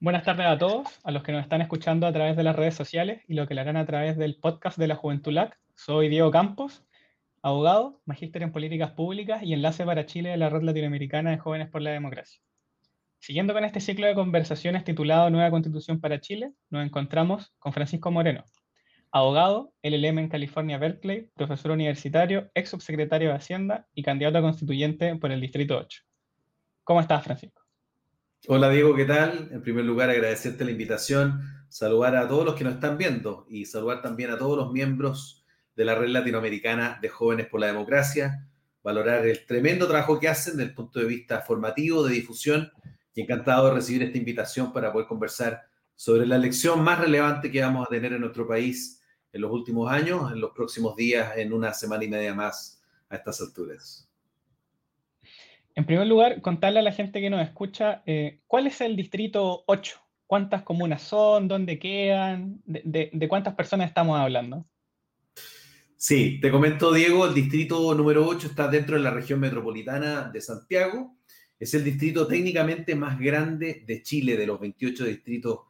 Buenas tardes a todos, a los que nos están escuchando a través de las redes sociales y lo que lo harán a través del podcast de la Juventud LAC. Soy Diego Campos, abogado, magíster en políticas públicas y enlace para Chile de la Red Latinoamericana de Jóvenes por la Democracia. Siguiendo con este ciclo de conversaciones titulado Nueva Constitución para Chile, nos encontramos con Francisco Moreno, abogado, LLM en California, Berkeley, profesor universitario, ex subsecretario de Hacienda y candidato a constituyente por el Distrito 8. ¿Cómo estás, Francisco? Hola Diego, ¿qué tal? En primer lugar, agradecerte la invitación, saludar a todos los que nos están viendo y saludar también a todos los miembros de la Red Latinoamericana de Jóvenes por la Democracia, valorar el tremendo trabajo que hacen desde el punto de vista formativo, de difusión, y encantado de recibir esta invitación para poder conversar sobre la elección más relevante que vamos a tener en nuestro país en los últimos años, en los próximos días, en una semana y media más a estas alturas. En primer lugar, contarle a la gente que nos escucha, eh, ¿cuál es el distrito 8? ¿Cuántas comunas son? ¿Dónde quedan? De, cuántas personas estamos hablando? Sí, te comento, Diego, el distrito número 8 está dentro de la región metropolitana de Santiago. Es el distrito técnicamente más grande de Chile, de los 28 distritos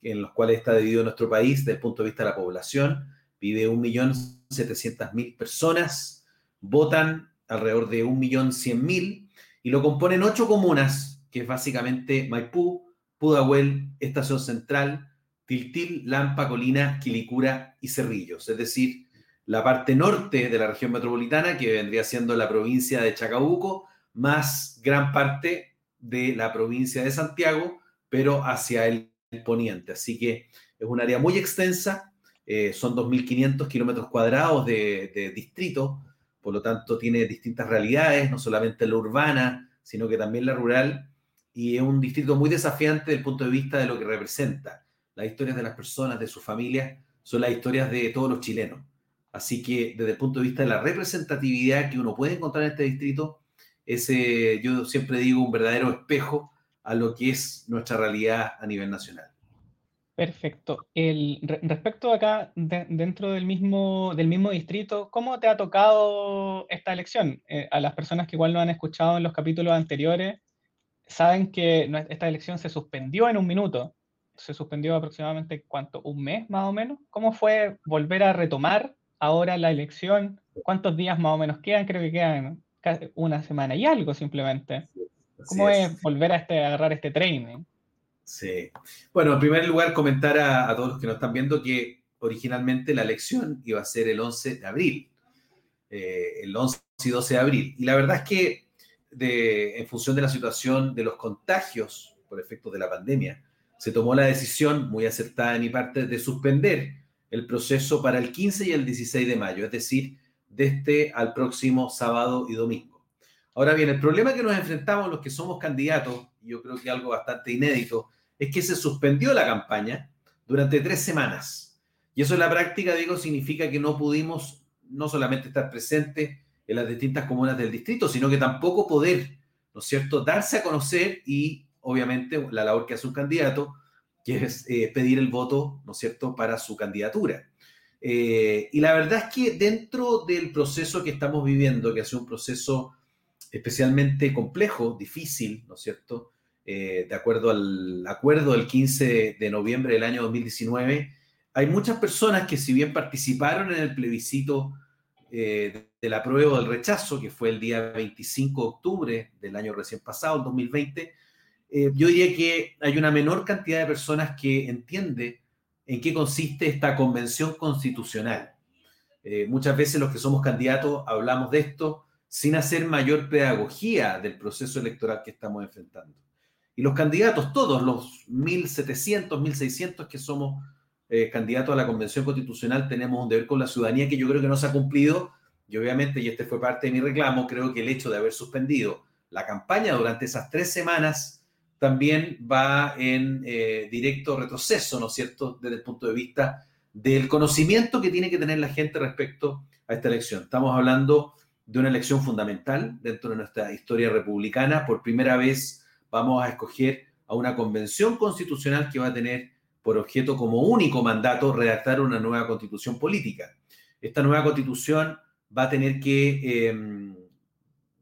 en los cuales está dividido nuestro país desde el punto de vista de la población. Vive 1.700.000 personas, votan alrededor de 1.100.000 y lo componen ocho comunas, que es básicamente Maipú, Pudahuel, Estación Central, Tiltil, Lampa, Colina, Quilicura y Cerrillos. Es decir, la parte norte de la región metropolitana, que vendría siendo la provincia de Chacabuco, más gran parte de la provincia de Santiago, pero hacia el poniente. Así que es un área muy extensa, eh, son 2.500 kilómetros cuadrados de, de distrito, por lo tanto tiene distintas realidades, no solamente la urbana, sino que también la rural, y es un distrito muy desafiante desde el punto de vista de lo que representa. Las historias de las personas, de sus familias, son las historias de todos los chilenos. Así que desde el punto de vista de la representatividad que uno puede encontrar en este distrito, es, yo siempre digo, un verdadero espejo a lo que es nuestra realidad a nivel nacional. Perfecto. El, respecto acá, dentro del mismo, del mismo distrito, ¿cómo te ha tocado esta elección? Eh, a las personas que igual no han escuchado en los capítulos anteriores, saben que esta elección se suspendió en un minuto. Se suspendió aproximadamente, ¿cuánto? ¿Un mes más o menos? ¿Cómo fue volver a retomar ahora la elección? ¿Cuántos días más o menos quedan? Creo que quedan una semana y algo simplemente. ¿Cómo es. volver a, este, agarrar este training? Sí. Bueno, en primer lugar, comentar a, todos los que nos están viendo que originalmente la elección iba a ser el 11 de abril, eh, el 11 y 12 de abril. Y la verdad es que de, en función de la situación de los contagios por efecto de la pandemia, se tomó la decisión muy acertada de mi parte de suspender el proceso para el 15 y el 16 de mayo, es decir, desde este al próximo sábado y domingo. Ahora bien, el problema que nos enfrentamos los que somos candidatos, yo creo que algo bastante inédito, es que se suspendió la campaña durante tres semanas. Y eso en la práctica, digo, significa que no pudimos no solamente estar presentes en las distintas comunas del distrito, sino que tampoco poder, ¿no es cierto?, darse a conocer y, obviamente, la labor que hace un candidato, que es eh, pedir el voto, ¿no es cierto?, para su candidatura. Eh, y la verdad es que dentro del proceso que estamos viviendo, que ha sido un proceso especialmente complejo, difícil, ¿no es cierto?, eh, de acuerdo al acuerdo del 15 de noviembre del año 2019, hay muchas personas que si bien participaron en el plebiscito eh, de la prueba o del rechazo, que fue el día 25 de octubre del año recién pasado, el 2020, eh, yo diría que hay una menor cantidad de personas que entiende en qué consiste esta convención constitucional. muchas veces los que somos candidatos hablamos de esto sin hacer mayor pedagogía del proceso electoral que estamos enfrentando. Y los candidatos, todos los 1.700, 1.600 que somos eh, candidatos a la Convención Constitucional, tenemos un deber con la ciudadanía que yo creo que no se ha cumplido. Y obviamente, y este fue parte de mi reclamo, creo que el hecho de haber suspendido la campaña durante esas tres semanas también va en eh, directo retroceso, ¿no es cierto?, desde el punto de vista del conocimiento que tiene que tener la gente respecto a esta elección. Estamos hablando de una elección fundamental dentro de nuestra historia republicana. Por primera vez vamos a escoger a una convención constitucional que va a tener por objeto como único mandato redactar una nueva constitución política. Esta nueva constitución va a tener que, em,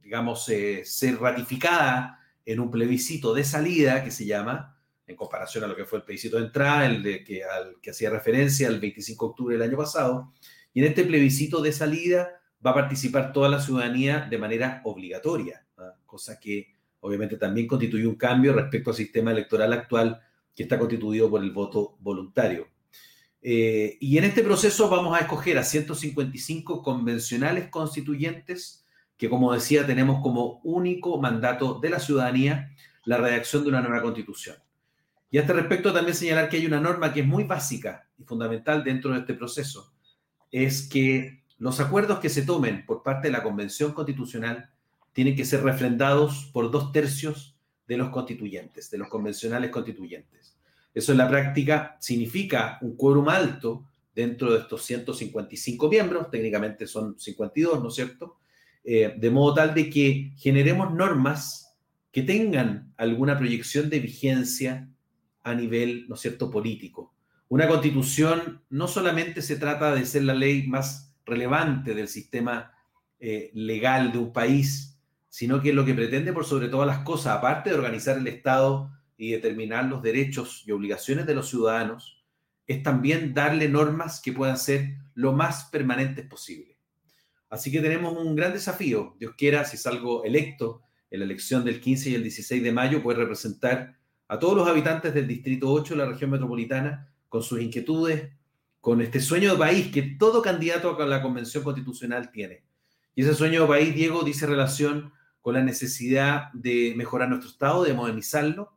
digamos, eh, ser ratificada en un plebiscito de salida que se llama, en comparación a lo que fue el plebiscito de entrada, el de que, al que hacía referencia el 25 de octubre del año pasado. Y en este plebiscito de salida va a participar toda la ciudadanía de manera obligatoria, cosa que obviamente también constituye un cambio respecto al sistema electoral actual que está constituido por el voto voluntario. Eh, y en este proceso vamos a escoger a 155 convencionales constituyentes que, como decía, tenemos como único mandato de la ciudadanía la redacción de una nueva constitución. Y a este respecto también señalar que hay una norma que es muy básica y fundamental dentro de este proceso, es que los acuerdos que se tomen por parte de la Convención Constitucional tienen que ser refrendados por dos tercios de los constituyentes, de los convencionales constituyentes. Eso en la práctica significa un quórum alto dentro de estos 155 miembros, técnicamente son 52, ¿no es cierto? Eh, de modo tal de que generemos normas que tengan alguna proyección de vigencia a nivel, ¿no es cierto?, político. Una constitución no solamente se trata de ser la ley más relevante del sistema eh, legal de un país, sino que lo que pretende por sobre todas las cosas, aparte de organizar el Estado y determinar los derechos y obligaciones de los ciudadanos, es también darle normas que puedan ser lo más permanentes posible. Así que tenemos un gran desafío. Dios quiera, si salgo electo en la elección del 15 y el 16 de mayo, puede representar a todos los habitantes del Distrito 8 de la región metropolitana con sus inquietudes, con este sueño de país que todo candidato a la Convención Constitucional tiene. Y ese sueño de país, Diego, dice relación con la necesidad de mejorar nuestro Estado, de modernizarlo,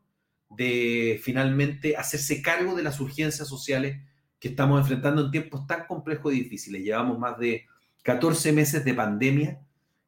de finalmente hacerse cargo de las urgencias sociales que estamos enfrentando en tiempos tan complejos y difíciles. Llevamos más de 14 meses de pandemia,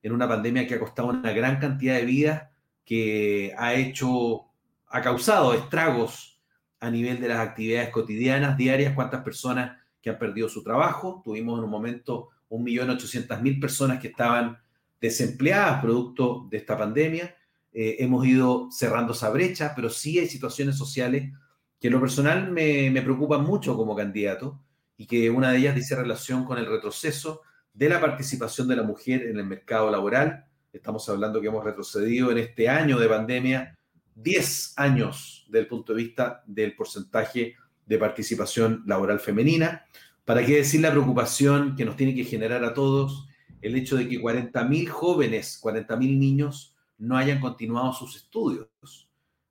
en una pandemia que ha costado una gran cantidad de vidas, que ha hecho, ha causado estragos a nivel de las actividades cotidianas, diarias, cuántas personas que han perdido su trabajo. Tuvimos en un momento 1.800.000 personas que estaban desempleadas producto de esta pandemia. Eh, hemos ido cerrando esa brecha, pero sí hay situaciones sociales que en lo personal me, me preocupan mucho como candidato y que una de ellas dice relación con el retroceso de la participación de la mujer en el mercado laboral. Estamos hablando que hemos retrocedido en este año de pandemia 10 años del punto de vista del porcentaje de participación laboral femenina. ¿Para qué decir la preocupación que nos tiene que generar a todos el hecho de que 40.000 jóvenes, 40.000 niños no hayan continuado sus estudios?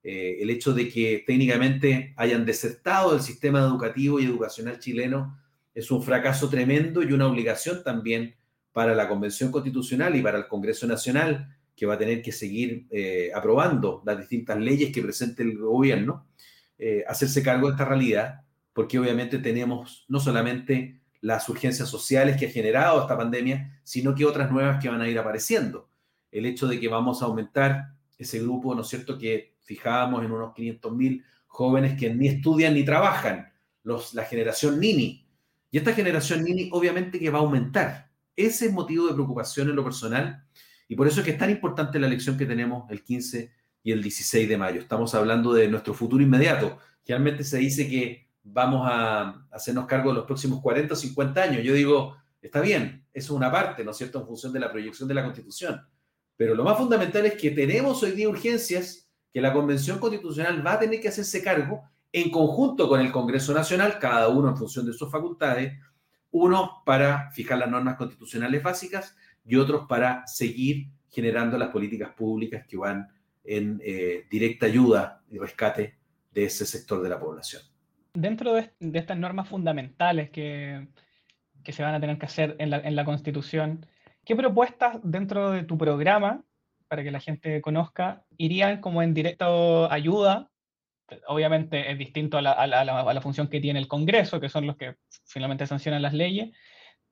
Eh, el hecho de que técnicamente hayan desertado del sistema educativo y educacional chileno es un fracaso tremendo y una obligación también para la Convención Constitucional y para el Congreso Nacional, que va a tener que seguir eh, aprobando las distintas leyes que presente el gobierno, eh, hacerse cargo de esta realidad, porque obviamente tenemos no solamente las urgencias sociales que ha generado esta pandemia, sino que otras nuevas que van a ir apareciendo. El hecho de que vamos a aumentar ese grupo, ¿no es cierto?, que fijábamos en unos 500.000 jóvenes que ni estudian ni trabajan, los, la generación Nini, y esta generación Nini obviamente que va a aumentar. Ese es motivo de preocupación en lo personal y por eso es que es tan importante la elección que tenemos el 15 y el 16 de mayo. Estamos hablando de nuestro futuro inmediato. Generalmente se dice que vamos a hacernos cargo de los próximos 40 o 50 años. Yo digo, está bien, eso es una parte, ¿no es cierto?, en función de la proyección de la Constitución. Pero lo más fundamental es que tenemos hoy día urgencias que la Convención Constitucional va a tener que hacerse cargo en conjunto con el Congreso Nacional, cada uno en función de sus facultades, uno para fijar las normas constitucionales básicas y otros para seguir generando las políticas públicas que van en eh, directa ayuda y rescate de ese sector de la población. Dentro de, estas normas fundamentales que, que, se van a tener que hacer en la, en la Constitución, ¿qué propuestas dentro de tu programa, para que la gente conozca, irían como en directo ayuda obviamente es distinto a la, función que tiene el Congreso, que son los que finalmente sancionan las leyes,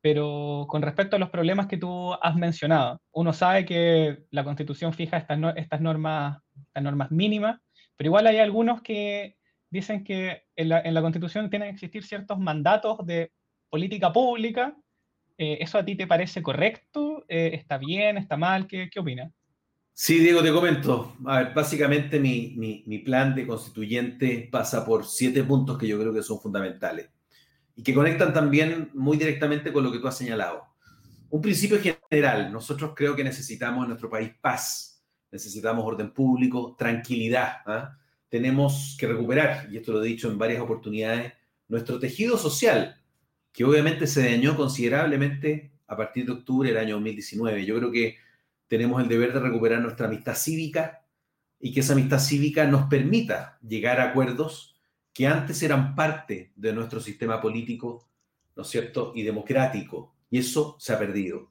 pero con respecto a los problemas que tú has mencionado, uno sabe que la Constitución fija estas, estas, normas, estas normas mínimas, pero igual hay algunos que dicen que en la, Constitución tienen que existir ciertos mandatos de política pública. Eh, ¿Eso a ti te parece correcto? Eh, ¿Está bien? ¿Está mal? ¿Qué, qué opinas? Sí, Diego, te comento. A ver, básicamente mi, plan de constituyente pasa por siete puntos que yo creo que son fundamentales y que conectan también muy directamente con lo que tú has señalado. Un principio general, nosotros creo que necesitamos en nuestro país paz, necesitamos orden público, tranquilidad. ¿ah? Tenemos que recuperar, y esto lo he dicho en varias oportunidades, nuestro tejido social, que obviamente se dañó considerablemente a partir de octubre del año 2019. Yo creo que tenemos el deber de recuperar nuestra amistad cívica y que esa amistad cívica nos permita llegar a acuerdos que antes eran parte de nuestro sistema político, ¿no es cierto?, y democrático. Y eso se ha perdido.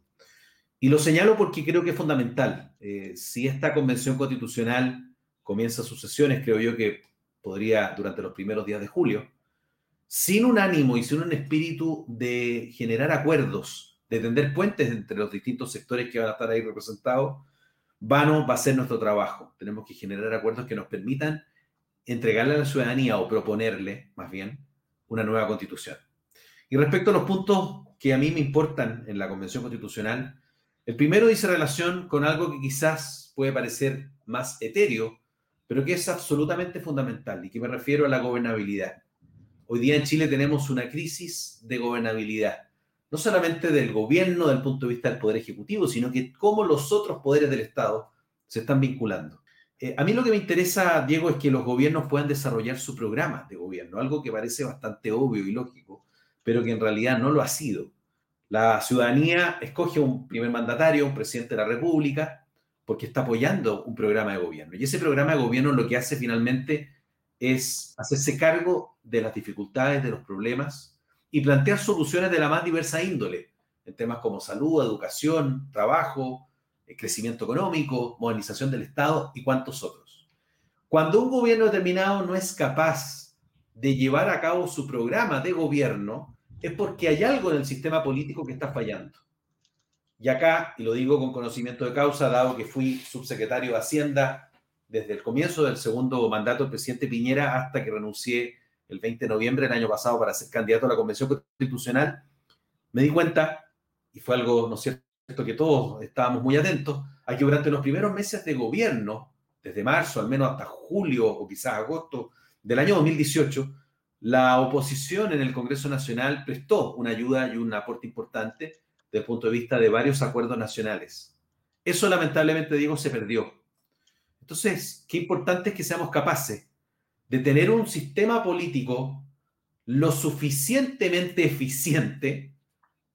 Y lo señalo porque creo que es fundamental. Eh, si esta convención constitucional comienza sus sesiones, creo yo que podría durante los primeros días de julio, sin un ánimo y sin un espíritu de generar acuerdos, de tender puentes entre los distintos sectores que van a estar ahí representados, vano va a ser nuestro trabajo. Tenemos que generar acuerdos que nos permitan entregarle a la ciudadanía o proponerle, más bien, una nueva constitución. Y respecto a los puntos que a mí me importan en la Convención Constitucional, el primero dice relación con algo que quizás puede parecer más etéreo, pero que es absolutamente fundamental y que me refiero a la gobernabilidad. Hoy día en Chile tenemos una crisis de gobernabilidad, no solamente del gobierno del punto de vista del poder ejecutivo, sino que cómo los otros poderes del Estado se están vinculando. Eh, a mí lo que me interesa, Diego, es que los gobiernos puedan desarrollar su programa de gobierno, algo que parece bastante obvio y lógico, pero que en realidad no lo ha sido. La ciudadanía escoge un primer mandatario, un presidente de la República, porque está apoyando un programa de gobierno. Y ese programa de gobierno lo que hace finalmente es hacerse cargo de las dificultades, de los problemas y plantear soluciones de la más diversa índole, en temas como salud, educación, trabajo, eh, crecimiento económico, modernización del Estado y cuantos otros. Cuando un gobierno determinado no es capaz de llevar a cabo su programa de gobierno, es porque hay algo en el sistema político que está fallando. Y acá, y lo digo con conocimiento de causa, dado que fui subsecretario de Hacienda desde el comienzo del segundo mandato del presidente Piñera hasta que renuncié el 20 de noviembre del año pasado para ser candidato a la Convención Constitucional, me di cuenta, y fue algo, ¿no es cierto?, que todos estábamos muy atentos, a que durante los primeros meses de gobierno, desde marzo al menos hasta julio o quizás agosto del año 2018, la oposición en el Congreso Nacional prestó una ayuda y un aporte importante desde el punto de vista de varios acuerdos nacionales. Eso lamentablemente, digo, se perdió. Entonces, qué importante es que seamos capaces de tener un sistema político lo suficientemente eficiente,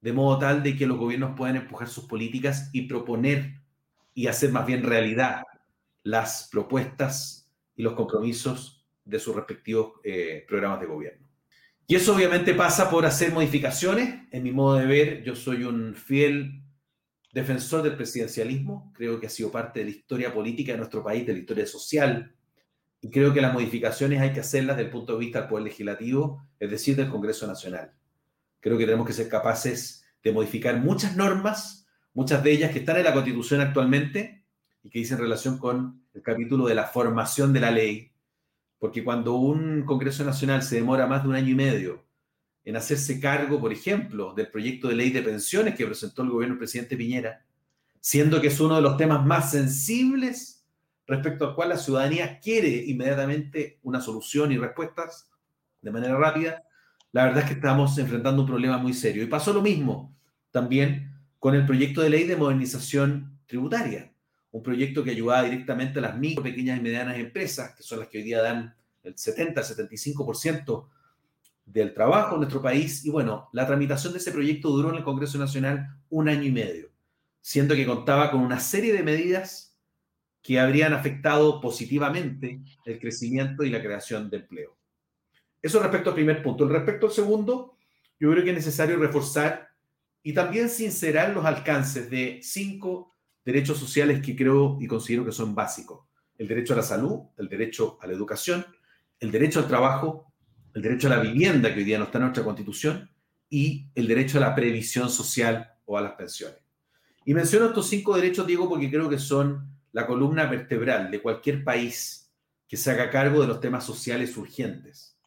de modo tal de que los gobiernos puedan empujar sus políticas y proponer y hacer más bien realidad las propuestas y los compromisos de sus respectivos eh, programas de gobierno. Y eso obviamente pasa por hacer modificaciones. En mi modo de ver, yo soy un fiel defensor del presidencialismo. Creo que ha sido parte de la historia política de nuestro país, de la historia social. Y creo que las modificaciones hay que hacerlas desde el punto de vista del Poder Legislativo, es decir, del Congreso Nacional. Creo que tenemos que ser capaces de modificar muchas normas, muchas de ellas que están en la Constitución actualmente y que dicen relación con el capítulo de la formación de la ley, porque cuando un Congreso Nacional se demora más de un año y medio en hacerse cargo, por ejemplo, del proyecto de ley de pensiones que presentó el gobierno del presidente Piñera, siendo que es uno de los temas más sensibles respecto al cual la ciudadanía quiere inmediatamente una solución y respuestas de manera rápida, la verdad es que estamos enfrentando un problema muy serio. Y pasó lo mismo también con el proyecto de ley de modernización tributaria un proyecto que ayudaba directamente a las micro, pequeñas y medianas empresas, que son las que hoy día dan el 70-75% del trabajo en nuestro país. Y bueno, la tramitación de ese proyecto duró en el Congreso Nacional un año y medio, siendo que contaba con una serie de medidas que habrían afectado positivamente el crecimiento y la creación de empleo. Eso respecto al primer punto. Respecto al segundo, yo creo que es necesario reforzar y también sincerar los alcances de cinco derechos sociales que creo y considero que son básicos. El derecho a la salud, el derecho a la educación, el derecho al trabajo, el derecho a la vivienda, que hoy día no está en nuestra constitución, y el derecho a la previsión social o a las pensiones. Y menciono estos cinco derechos, Diego, porque creo que son la columna vertebral de cualquier país que se haga cargo de los temas sociales urgentes.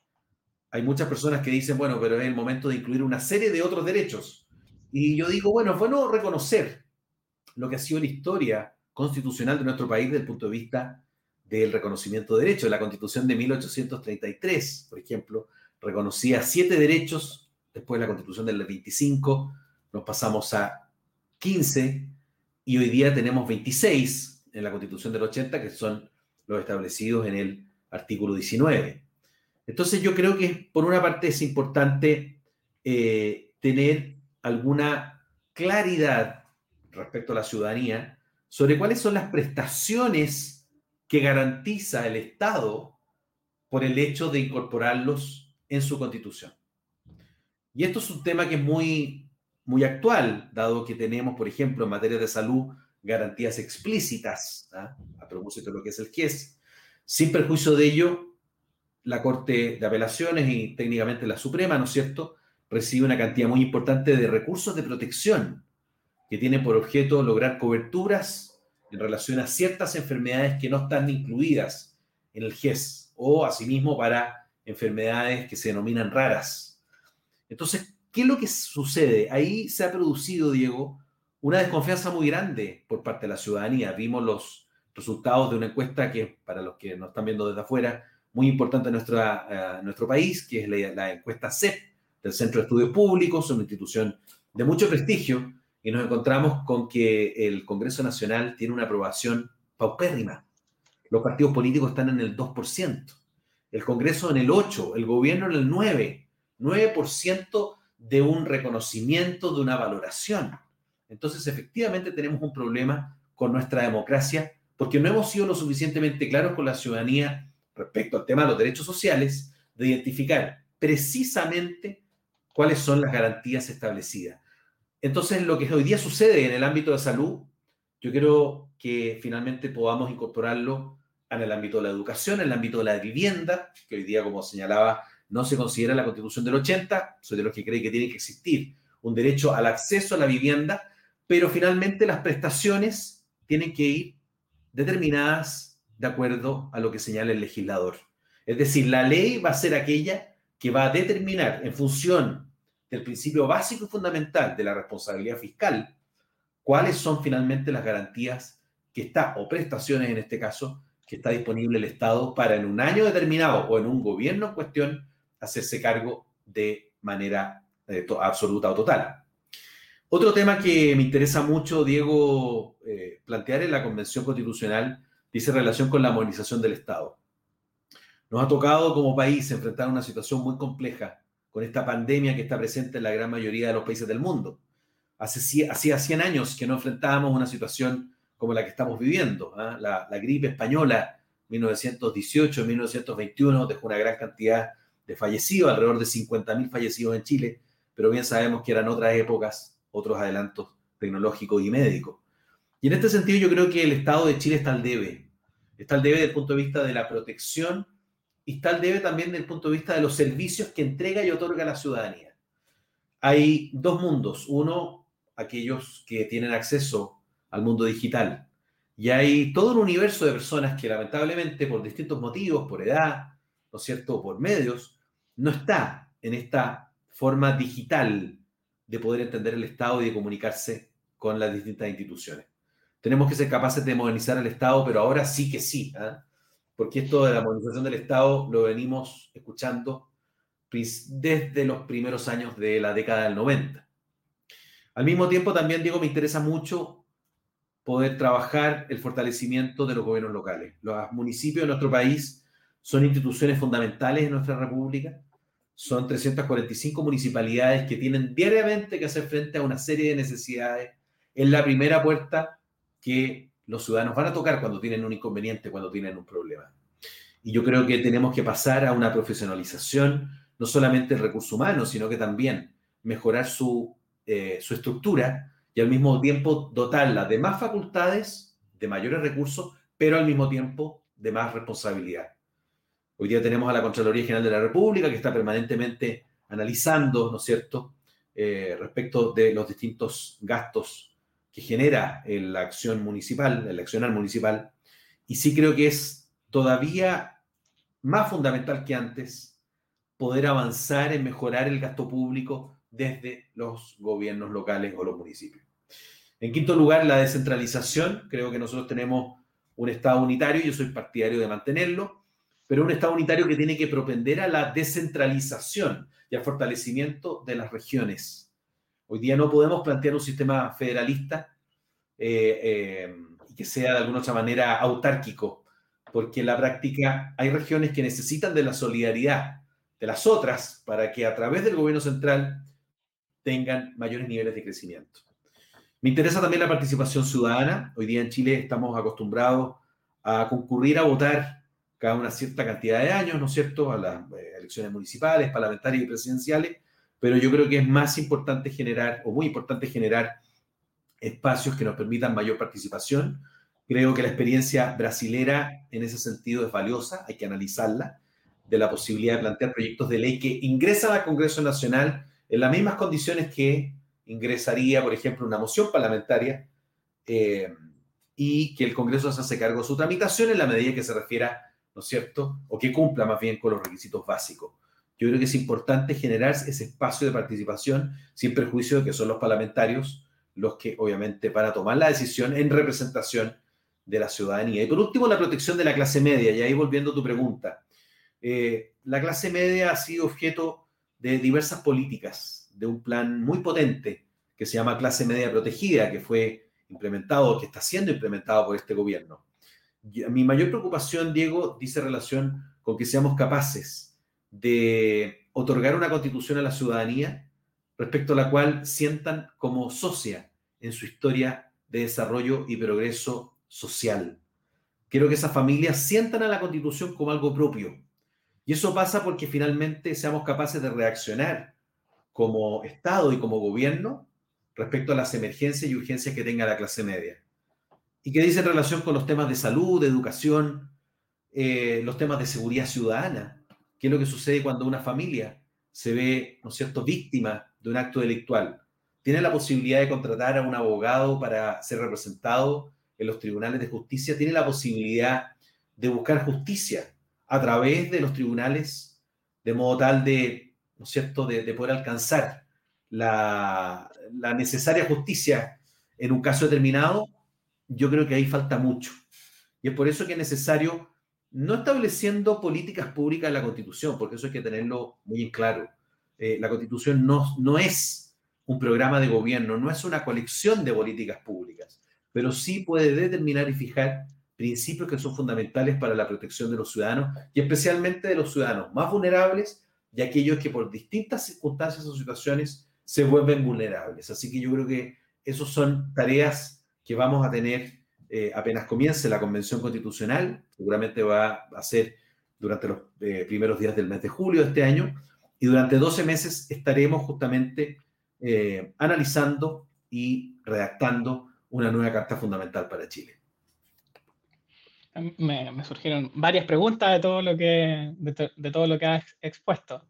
Hay muchas personas que dicen, bueno, pero es el momento de incluir una serie de otros derechos. Y yo digo, bueno, es bueno reconocer lo que ha sido la historia constitucional de nuestro país desde el punto de vista del reconocimiento de derechos. La constitución de 1833, por ejemplo, reconocía siete derechos, después de la constitución del 25 nos pasamos a 15 y hoy día tenemos 26 en la constitución del 80, que son los establecidos en el artículo 19. Entonces yo creo que por una parte es importante eh, tener alguna claridad respecto a la ciudadanía sobre cuáles son las prestaciones que garantiza el Estado por el hecho de incorporarlos en su constitución. Y esto es un tema que es muy, muy actual, dado que tenemos, por ejemplo, en materia de salud, garantías explícitas, ¿ah? a propósito de lo que es el GIES. Sin perjuicio de ello, la Corte de Apelaciones y técnicamente la Suprema, ¿no es cierto?, recibe una cantidad muy importante de recursos de protección que tienen por objeto lograr coberturas en relación a ciertas enfermedades que no están incluidas en el GES o asimismo para enfermedades que se denominan raras. Entonces, ¿qué es lo que sucede? Ahí se ha producido, Diego, una desconfianza muy grande por parte de la ciudadanía. Vimos los resultados de una encuesta que, para los que nos están viendo desde afuera, muy importante en nuestra, eh, nuestro país, que es la encuesta CEP del Centro de Estudios Públicos, una institución de mucho prestigio, y nos encontramos con que el Congreso Nacional tiene una aprobación paupérrima. Los partidos políticos están en el 2%, el Congreso en el 8%, el gobierno en el 9%, 9% de un reconocimiento, de una valoración. Entonces, efectivamente tenemos un problema con nuestra democracia porque no hemos sido lo suficientemente claros con la ciudadanía respecto al tema de los derechos sociales, de identificar precisamente cuáles son las garantías establecidas. Entonces, lo que hoy día sucede en el ámbito de salud, yo creo que finalmente podamos incorporarlo en el ámbito de la educación, en el ámbito de la vivienda, que hoy día, como señalaba, no se considera la constitución del 80, soy de los que creen que tiene que existir un derecho al acceso a la vivienda, pero finalmente las prestaciones tienen que ir determinadas de acuerdo a lo que señala el legislador. Es decir, la ley va a ser aquella que va a determinar en función del principio básico y fundamental de la responsabilidad fiscal, cuáles son finalmente las garantías que está, o prestaciones en este caso, que está disponible el Estado para en un año determinado o en un gobierno en cuestión hacerse cargo de manera eh, absoluta o total. Otro tema que me interesa mucho, Diego, eh, plantear en la Convención Constitucional dice relación con la modernización del Estado. Nos ha tocado como país enfrentar una situación muy compleja con esta pandemia que está presente en la gran mayoría de los países del mundo. Hace, hacía 100 años que no enfrentábamos una situación como la que estamos viviendo. ¿ah? La, la, gripe española 1918-1921 dejó una gran cantidad de fallecidos, alrededor de 50.000 fallecidos en Chile, pero bien sabemos que eran otras épocas, otros adelantos tecnológicos y médicos. Y en este sentido yo creo que el Estado de Chile está al debe. Está al debe desde el punto de vista de la protección y tal debe también desde el punto de vista de los servicios que entrega y otorga la ciudadanía. Hay dos mundos. Uno, aquellos que tienen acceso al mundo digital. Y hay todo un universo de personas que lamentablemente por distintos motivos, por edad, ¿no es cierto?, por medios, no está en esta forma digital de poder entender el Estado y de comunicarse con las distintas instituciones. Tenemos que ser capaces de modernizar el Estado, pero ahora sí que sí. ¿eh? Porque esto de la modernización del Estado lo venimos escuchando desde los primeros años de la década del 90. Al mismo tiempo, también, Diego, me interesa mucho poder trabajar el fortalecimiento de los gobiernos locales. Los municipios de nuestro país son instituciones fundamentales en nuestra república. Son 345 municipalidades que tienen diariamente que hacer frente a una serie de necesidades. Es la primera puerta que los ciudadanos van a tocar cuando tienen un inconveniente, cuando tienen un problema. Y yo creo que tenemos que pasar a una profesionalización, no solamente del recurso humano, sino que también mejorar su, eh, su estructura y al mismo tiempo dotarla de más facultades, de mayores recursos, pero al mismo tiempo de más responsabilidad. Hoy día tenemos a la Contraloría General de la República que está permanentemente analizando, ¿no es cierto?, eh, respecto de los distintos gastos que genera la acción municipal, el accionar municipal, y sí creo que es todavía más fundamental que antes poder avanzar en mejorar el gasto público desde los gobiernos locales o los municipios. En quinto lugar, la descentralización. Creo que nosotros tenemos un Estado unitario, yo soy partidario de mantenerlo, pero un Estado unitario que tiene que propender a la descentralización y al fortalecimiento de las regiones Hoy día no podemos plantear un sistema federalista eh, eh, que sea de alguna otra manera autárquico, porque en la práctica hay regiones que necesitan de la solidaridad de las otras para que a través del gobierno central tengan mayores niveles de crecimiento. Me interesa también la participación ciudadana. Hoy día en Chile estamos acostumbrados a concurrir a votar cada una cierta cantidad de años, ¿no es cierto?, a las eh, elecciones municipales, parlamentarias y presidenciales, pero yo creo que es más importante generar, o muy importante generar, espacios que nos permitan mayor participación. Creo que la experiencia brasilera en ese sentido es valiosa, hay que analizarla, de la posibilidad de plantear proyectos de ley que ingresan al Congreso Nacional en las mismas condiciones que ingresaría, por ejemplo, una moción parlamentaria eh, y que el Congreso se hace cargo de su tramitación en la medida que se refiera, ¿no es cierto?, o que cumpla más bien con los requisitos básicos. Yo creo que es importante generar ese espacio de participación sin perjuicio de que son los parlamentarios los que obviamente van a tomar la decisión en representación de la ciudadanía. Y por último, la protección de la clase media, y ahí volviendo a tu pregunta. Eh, la clase media ha sido objeto de diversas políticas, de un plan muy potente que se llama clase media protegida, que fue implementado, que está siendo implementado por este gobierno. Mi mayor preocupación, Diego, dice relación con que seamos capaces de otorgar una constitución a la ciudadanía respecto a la cual sientan como socia en su historia de desarrollo y progreso social. Quiero que esas familias sientan a la constitución como algo propio, y eso pasa porque finalmente seamos capaces de reaccionar como Estado y como gobierno respecto a las emergencias y urgencias que tenga la clase media. ¿Y qué dice en relación con los temas de salud, de educación, eh, los temas de seguridad ciudadana? ¿Qué es lo que sucede cuando una familia se ve, ¿no es cierto?, víctima de un acto delictual. Tiene la posibilidad de contratar a un abogado para ser representado en los tribunales de justicia. Tiene la posibilidad de buscar justicia a través de los tribunales, de modo tal de, ¿no es cierto?, de, poder alcanzar la, necesaria justicia en un caso determinado, yo creo que ahí falta mucho. Y es por eso que es necesario, no estableciendo políticas públicas en la Constitución, porque eso hay que tenerlo muy en claro. Eh, la Constitución no, no es un programa de gobierno, no es una colección de políticas públicas, pero sí puede determinar y fijar principios que son fundamentales para la protección de los ciudadanos y especialmente de los ciudadanos más vulnerables y aquellos que por distintas circunstancias o situaciones se vuelven vulnerables. Así que yo creo que esas son tareas que vamos a tener eh, apenas comience la Convención Constitucional, seguramente va a ser durante los eh, primeros días del mes de julio de este año, y durante 12 meses estaremos justamente eh, analizando y redactando una nueva Carta Fundamental para Chile me, surgieron varias preguntas de todo lo que, de, todo lo que has expuesto.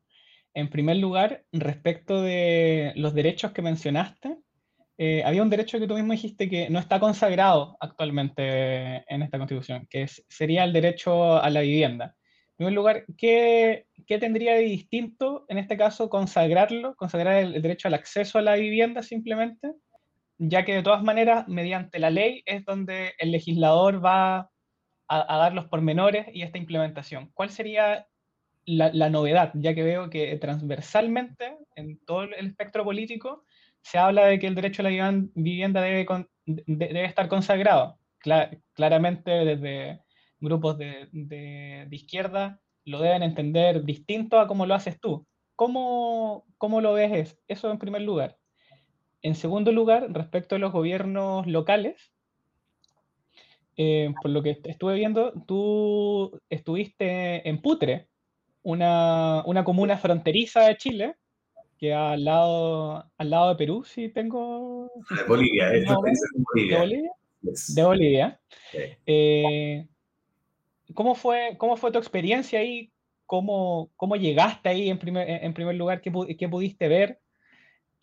En primer lugar, respecto de los derechos que mencionaste, eh, había un derecho que tú mismo dijiste que no está consagrado actualmente en esta constitución, que sería el derecho a la vivienda. En primer lugar, ¿qué, ¿qué, tendría de distinto en este caso consagrarlo, consagrar el, derecho al acceso a la vivienda simplemente? Ya que de todas maneras, mediante la ley es donde el legislador va a, dar los pormenores y esta implementación. ¿Cuál sería la, novedad? Ya que veo que transversalmente en todo el espectro político se habla de que el derecho a la vivienda debe, estar consagrado. claramente desde grupos de, izquierda lo deben entender distinto a cómo lo haces tú. ¿Cómo, lo ves eso en primer lugar? En segundo lugar, respecto a los gobiernos locales, eh, por lo que estuve viendo, tú estuviste en Putre, una comuna fronteriza de Chile, que al lado, al lado de Perú, si tengo... De Bolivia, es de Bolivia. De Bolivia. Eh, ¿cómo, fue, ¿Cómo fue tu experiencia ahí? ¿Cómo, cómo llegaste ahí en primer, en primer lugar? ¿Qué, qué pudiste ver?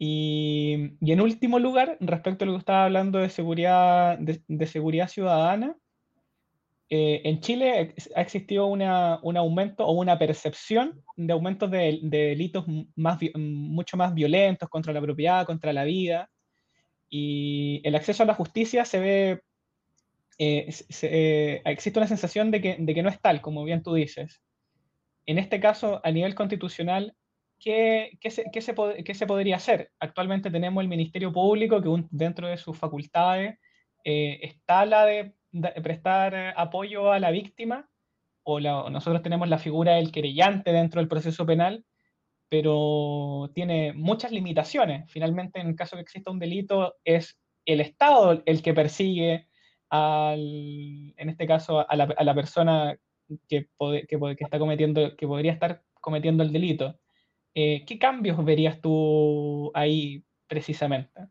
Y, en último lugar, respecto a lo que estaba hablando de seguridad, de, seguridad ciudadana, eh, en Chile ha existido una, un aumento o una percepción de aumentos de, delitos más, mucho más violentos contra la propiedad, contra la vida, y el acceso a la justicia se ve, eh, eh, existe una sensación de que, de que no es tal, como bien tú dices. En este caso, a nivel constitucional, ¿qué, se, podría hacer? Actualmente tenemos el Ministerio Público que dentro de sus facultades eh, está la de, prestar apoyo a la víctima o nosotros tenemos la figura del querellante dentro del proceso penal, pero tiene muchas limitaciones. Finalmente, en el caso que exista un delito, es el Estado el que persigue, al, en este caso, a la, persona que, que, está cometiendo, que podría estar cometiendo el delito. Eh, ¿Qué cambios verías tú ahí precisamente?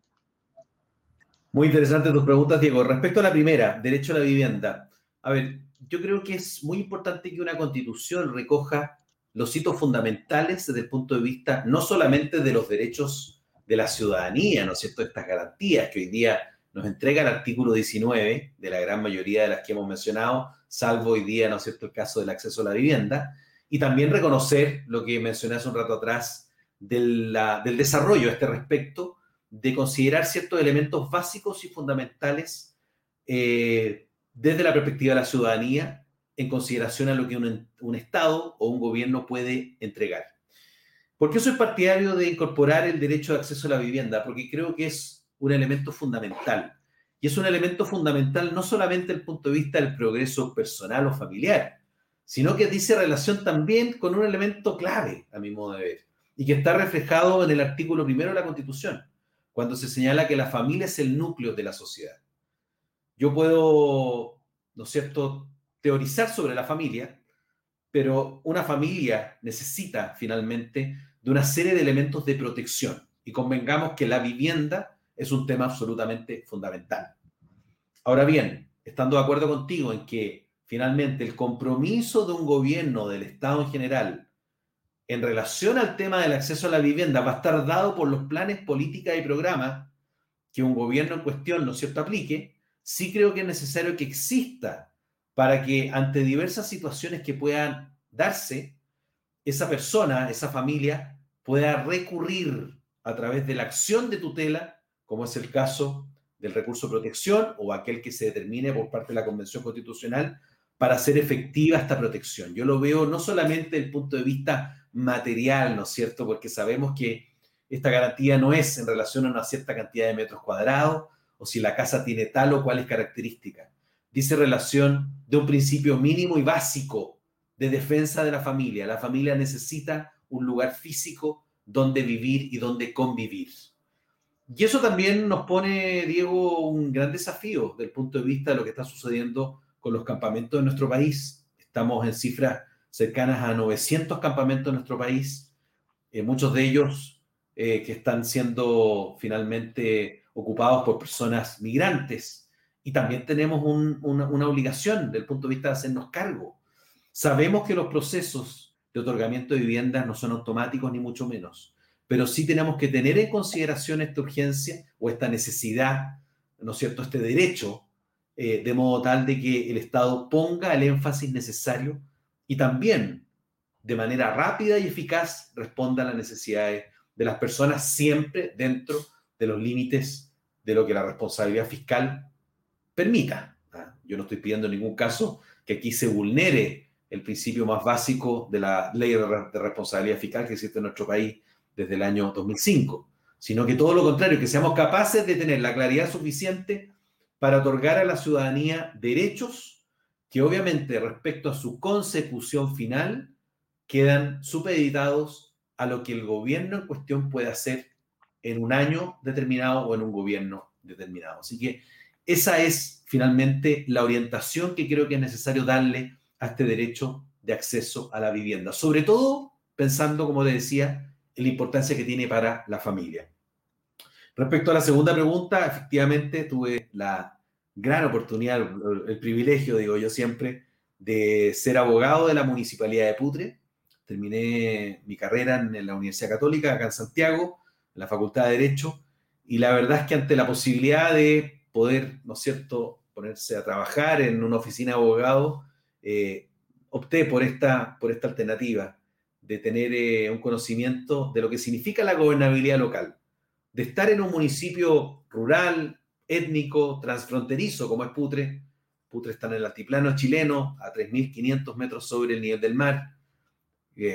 Muy interesante tus preguntas, Diego. Respecto a la primera, derecho a la vivienda. A ver, yo creo que es muy importante que una constitución recoja los hitos fundamentales desde el punto de vista no solamente de los derechos de la ciudadanía, ¿no es cierto?, estas garantías que hoy día nos entrega el artículo 19 de la gran mayoría de las que hemos mencionado, salvo hoy día, ¿no es cierto?, el caso del acceso a la vivienda, y también reconocer lo que mencioné hace un rato atrás del desarrollo a este respecto, de considerar ciertos elementos básicos y fundamentales eh, desde la perspectiva de la ciudadanía en consideración a lo que un, Estado o un gobierno puede entregar. ¿Por qué soy partidario de incorporar el derecho de acceso a la vivienda? Porque creo que es un elemento fundamental. Y es un elemento fundamental no solamente desde el punto de vista del progreso personal o familiar, sino que dice relación también con un elemento clave, a mi modo de ver, y que está reflejado en el artículo primero de la Constitución, cuando se señala que la familia es el núcleo de la sociedad. Yo puedo, ¿no es cierto?, teorizar sobre la familia, pero una familia necesita finalmente de una serie de elementos de protección y convengamos que la vivienda es un tema absolutamente fundamental. Ahora bien, estando de acuerdo contigo en que finalmente el compromiso de un gobierno, del Estado en general, en relación al tema del acceso a la vivienda va a estar dado por los planes, políticas y programas que un gobierno en cuestión, ¿no es cierto?, aplique, sí creo que es necesario que exista para que ante diversas situaciones que puedan darse, esa persona, esa familia, pueda recurrir a través de la acción de tutela, como es el caso del recurso de protección o aquel que se determine por parte de la Convención Constitucional para hacer efectiva esta protección. Yo lo veo no solamente desde el punto de vista material, ¿no es cierto? Porque sabemos que esta garantía no es en relación a una cierta cantidad de metros cuadrados o si la casa tiene tal o cual característica. Dice relación de un principio mínimo y básico de defensa de la familia. La familia necesita un lugar físico donde vivir y donde convivir. Y eso también nos pone, Diego, un gran desafío desde el punto de vista de lo que está sucediendo con los campamentos de nuestro país. Estamos en cifras cercanas a 900 campamentos en nuestro país, eh, muchos de ellos eh, que están siendo finalmente ocupados por personas migrantes. Y también tenemos una, una obligación desde el punto de vista de hacernos cargo. Sabemos que los procesos de otorgamiento de viviendas no son automáticos ni mucho menos, pero sí tenemos que tener en consideración esta urgencia o esta necesidad, ¿no es cierto?, este derecho, eh, de modo tal de que el Estado ponga el énfasis necesario y también de manera rápida y eficaz responda a las necesidades de las personas siempre dentro de los límites de lo que la responsabilidad fiscal permita. ¿ah? Yo no estoy pidiendo en ningún caso que aquí se vulnere el principio más básico de la ley de, responsabilidad fiscal que existe en nuestro país desde el año 2005, sino que todo lo contrario, que seamos capaces de tener la claridad suficiente para otorgar a la ciudadanía derechos que obviamente respecto a su consecución final quedan supeditados a lo que el gobierno en cuestión puede hacer en un año determinado o en un gobierno determinado. Así que esa es finalmente la orientación que creo que es necesario darle a este derecho de acceso a la vivienda, sobre todo pensando, como te decía, en la importancia que tiene para la familia. Respecto a la segunda pregunta, efectivamente tuve la gran oportunidad, el, privilegio, digo yo siempre, de ser abogado de la Municipalidad de Putre. Terminé mi carrera en la Universidad Católica, acá en Santiago, en la Facultad de Derecho, y la verdad es que ante la posibilidad de poder, ¿no es cierto?, ponerse a trabajar en una oficina de abogado, eh, opté por esta, por esta alternativa de tener eh, un conocimiento de lo que significa la gobernabilidad local, de estar en un municipio rural, étnico, transfronterizo, como es Putre. Putre está en el altiplano chileno, a 3.500 metros sobre el nivel del mar.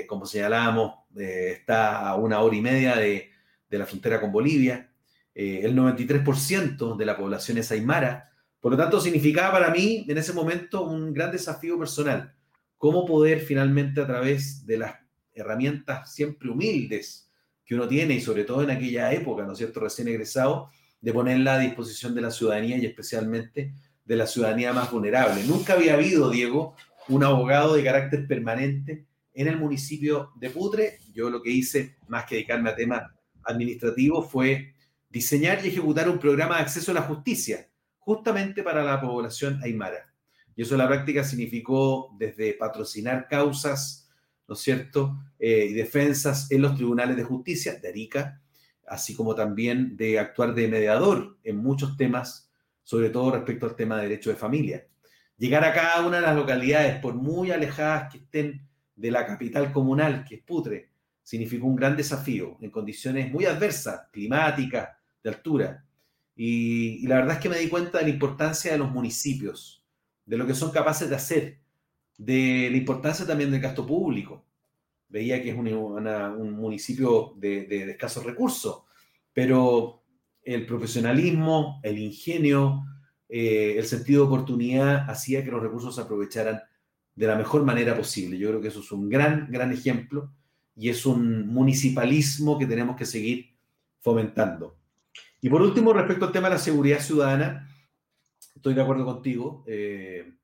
como señalábamos, eh, está a una hora y media de, la frontera con Bolivia. Eh, el 93% de la población es aymara. Por lo tanto, significaba para mí en ese momento un gran desafío personal, cómo poder finalmente a través de las herramientas siempre humildes que uno tiene y sobre todo en aquella época, ¿no cierto?, recién egresado, de ponerla a disposición de la ciudadanía y especialmente de la ciudadanía más vulnerable. Nunca había habido, Diego, un abogado de carácter permanente en el municipio de Putre. Yo lo que hice, más que dedicarme a temas administrativos, fue diseñar y ejecutar un programa de acceso a la justicia, justamente para la población aymara. Y eso en la práctica significó desde patrocinar causas, ¿no es cierto?, eh, y defensas en los tribunales de justicia de Arica, así como también de actuar de mediador en muchos temas, sobre todo respecto al tema de derecho de familia. Llegar a cada una de las localidades, por muy alejadas que estén de la capital comunal, que es Putre, significó un gran desafío en condiciones muy adversas, climáticas, de altura. Y, y, la verdad es que me di cuenta de la importancia de los municipios, de lo que son capaces de hacer, de la importancia también del gasto público. Veía que es un, una, un municipio de, de, de, escasos recursos, pero el profesionalismo, el ingenio, eh, el sentido de oportunidad hacía que los recursos se aprovecharan de la mejor manera posible. Yo creo que eso es un gran, gran ejemplo y es un municipalismo que tenemos que seguir fomentando. Y por último, respecto al tema de la seguridad ciudadana, estoy de acuerdo contigo. Eh,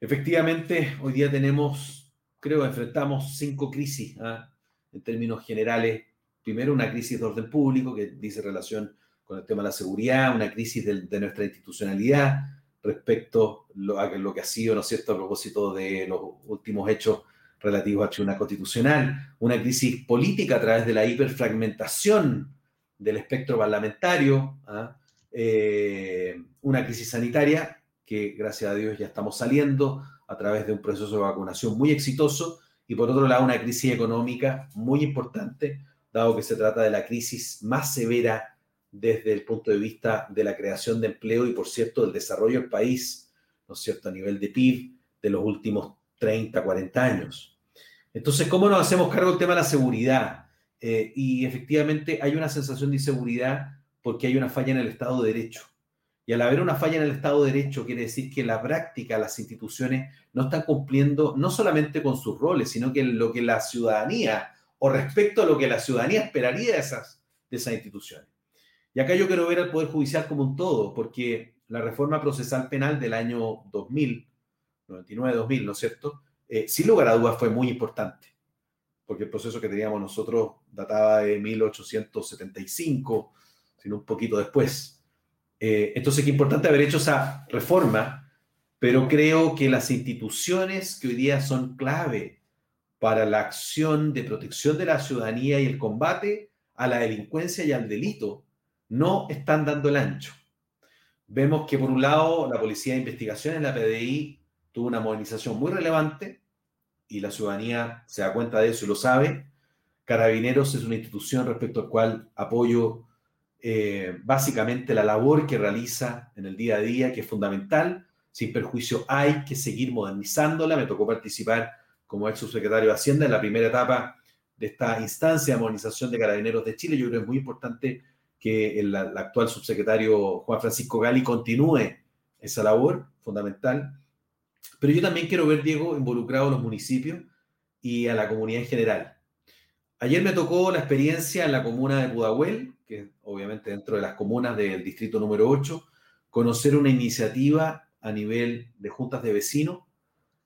efectivamente, hoy día tenemos, creo, enfrentamos cinco crisis ¿ah? en términos generales. Primero, una crisis de orden público que dice relación con el tema de la seguridad, una crisis de, de nuestra institucionalidad respecto a lo que ha sido, ¿no es cierto?, a propósito de los últimos hechos relativos al Tribunal Constitucional, una crisis política a través de la hiperfragmentación del espectro parlamentario, ¿ah? eh, una crisis sanitaria que gracias a Dios ya estamos saliendo a través de un proceso de vacunación muy exitoso y por otro lado una crisis económica muy importante, dado que se trata de la crisis más severa desde el punto de vista de la creación de empleo y, por cierto, del desarrollo del país, ¿no es cierto?, a nivel de PIB de los últimos 30, 40 años. Entonces, ¿cómo nos hacemos cargo del tema de la seguridad? Eh, y efectivamente hay una sensación de inseguridad porque hay una falla en el Estado de Derecho. Y al haber una falla en el Estado de Derecho, quiere decir que la práctica, las instituciones no están cumpliendo no solamente con sus roles, sino que lo que la ciudadanía, o respecto a lo que la ciudadanía esperaría de esas, de esas instituciones. Y acá yo quiero ver al Poder Judicial como un todo, porque la reforma procesal penal del año 2000, 99-2000, ¿no es cierto? Eh, sin lugar a dudas fue muy importante, porque el proceso que teníamos nosotros databa de 1875, sino un poquito después. Eh, entonces, qué importante haber hecho esa reforma, pero creo que las instituciones que hoy día son clave para la acción de protección de la ciudadanía y el combate a la delincuencia y al delito no están dando el ancho. Vemos que por un lado la Policía de Investigaciones, la PDI, tuvo una movilización muy relevante y la ciudadanía se da cuenta de eso y lo sabe. Carabineros es una institución respecto al cual apoyo eh, básicamente la labor que realiza en el día a día, que es fundamental. Sin perjuicio, hay que seguir modernizándola. Me tocó participar como ex subsecretario de Hacienda en la primera etapa de esta instancia de modernización de Carabineros de Chile. Yo creo que es muy importante que el, el actual subsecretario Juan Francisco Gali continúe esa labor fundamental. Pero yo también quiero ver, Diego, involucrado a los municipios y a la comunidad en general. Ayer me tocó la experiencia en la comuna de Pudahuel, que obviamente dentro de las comunas del distrito número 8, conocer una iniciativa a nivel de juntas de vecinos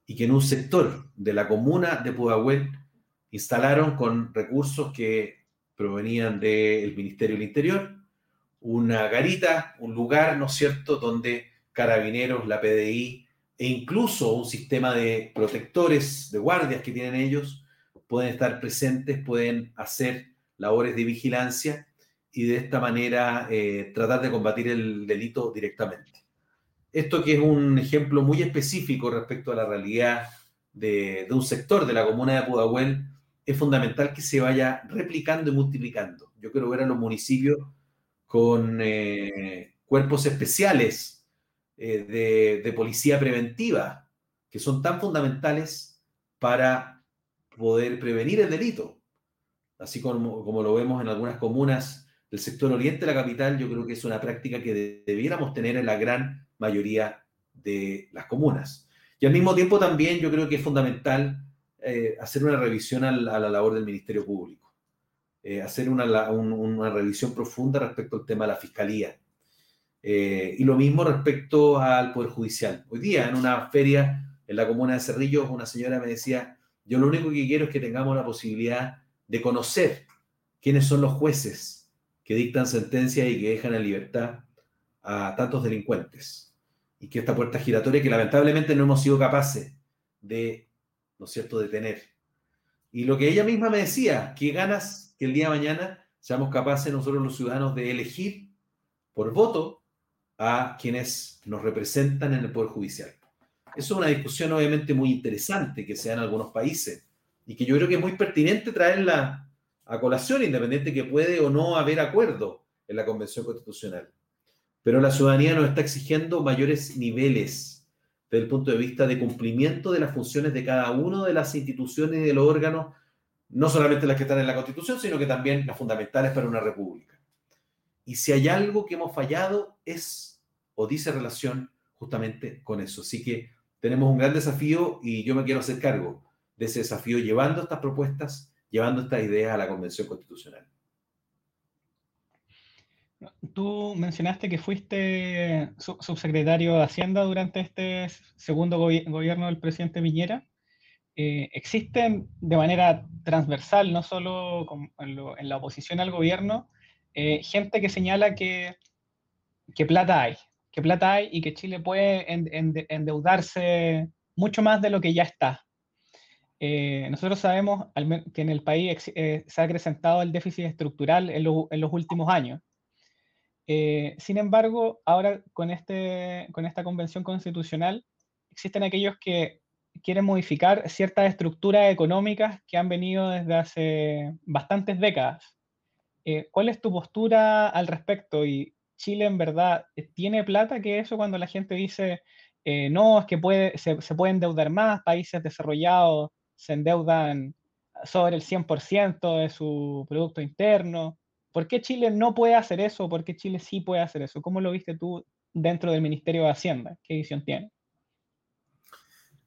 y que en un sector de la comuna de Pudahuel instalaron con recursos que provenían del Ministerio del Interior una garita, un lugar, ¿no es cierto?, donde carabineros, la PDI, e incluso un sistema de protectores, de guardias que tienen ellos, pueden estar presentes, pueden hacer labores de vigilancia y de esta manera eh, tratar de combatir el delito directamente. Esto que es un ejemplo muy específico respecto a la realidad de, de un sector de la comuna de Pudahuel, es fundamental que se vaya replicando y multiplicando. Yo quiero ver a los municipios con eh, cuerpos especiales eh, de, de, policía preventiva, que son tan fundamentales para poder prevenir el delito. Así como, como lo vemos en algunas comunas del sector oriente de la capital, yo creo que es una práctica que de, debiéramos tener en la gran mayoría de las comunas. Y al mismo tiempo también yo creo que es fundamental eh, hacer una revisión a la, labor del Ministerio Público, eh, hacer una, una, revisión profunda respecto al tema de la Fiscalía. Eh, y lo mismo respecto al Poder Judicial. Hoy día en una feria en la comuna de Cerrillos, una señora me decía, yo lo único que quiero es que tengamos la posibilidad de conocer quiénes son los jueces que dictan sentencias y que dejan en libertad a tantos delincuentes y que esta puerta giratoria que lamentablemente no hemos sido capaces de, ¿no es cierto?, detener. Y lo que ella misma me decía, que ganas que el día de mañana seamos capaces nosotros los ciudadanos de elegir por voto a quienes nos representan en el Poder Judicial. Eso es una discusión obviamente muy interesante que se da en algunos países y que yo creo que es muy pertinente traerla a colación, independiente que puede o no haber acuerdo en la Convención Constitucional. Pero la ciudadanía nos está exigiendo mayores niveles desde el punto de vista de cumplimiento de las funciones de cada una de las instituciones y de los órganos, no solamente las que están en la Constitución, sino que también las fundamentales para una república. Y si hay algo que hemos fallado es o dice relación justamente con eso. Así que tenemos un gran desafío y yo me quiero hacer cargo de ese desafío llevando estas propuestas, llevando estas ideas a la Convención Constitucional. Tú mencionaste que fuiste subsecretario de Hacienda durante este segundo gobierno del presidente Piñera. Eh, existen de manera transversal, no solo en, la oposición al gobierno, eh, gente que señala que, que, plata hay, que plata hay y que Chile puede endeudarse mucho más de lo que ya está. Eh, nosotros sabemos que en el país se ha acrecentado el déficit estructural en los últimos años eh, sin embargo, ahora con, este, con esta convención constitucional, existen aquellos que quieren modificar ciertas estructuras económicas que han venido desde hace bastantes décadas. Eh, ¿Cuál es tu postura al respecto? ¿Y Chile en verdad tiene plata que eso cuando la gente dice, eh, no, es que se, se puede endeudar más, países desarrollados se endeudan sobre el 100% de su Producto Interno? ¿Por qué Chile no puede hacer eso? ¿Por qué Chile sí puede hacer eso? ¿Cómo lo viste tú dentro del Ministerio de Hacienda? ¿Qué visión tiene?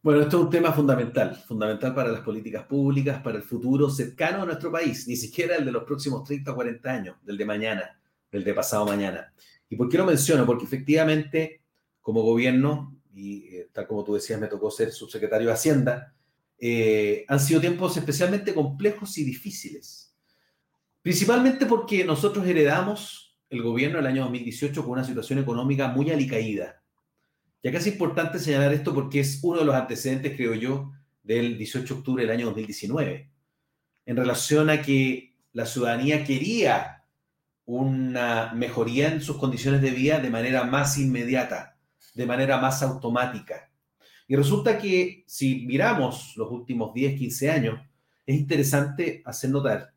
Bueno, esto es un tema fundamental, fundamental para las políticas públicas, para el futuro cercano a nuestro país, ni siquiera el de los próximos 30 o 40 años, del de mañana, del de pasado mañana. ¿Y por qué lo menciono? Porque efectivamente, como gobierno, y eh, tal como tú decías, me tocó ser subsecretario de Hacienda, eh, han sido tiempos especialmente complejos y difíciles Principalmente porque nosotros heredamos el gobierno del año 2018 con una situación económica muy alicaída. Y acá es importante señalar esto porque es uno de los antecedentes, creo yo, del 18 de octubre del año 2019, en relación a que la ciudadanía quería una mejoría en sus condiciones de vida de manera más inmediata, de manera más automática. Y resulta que si miramos los últimos 10, 15 años, es interesante hacer notar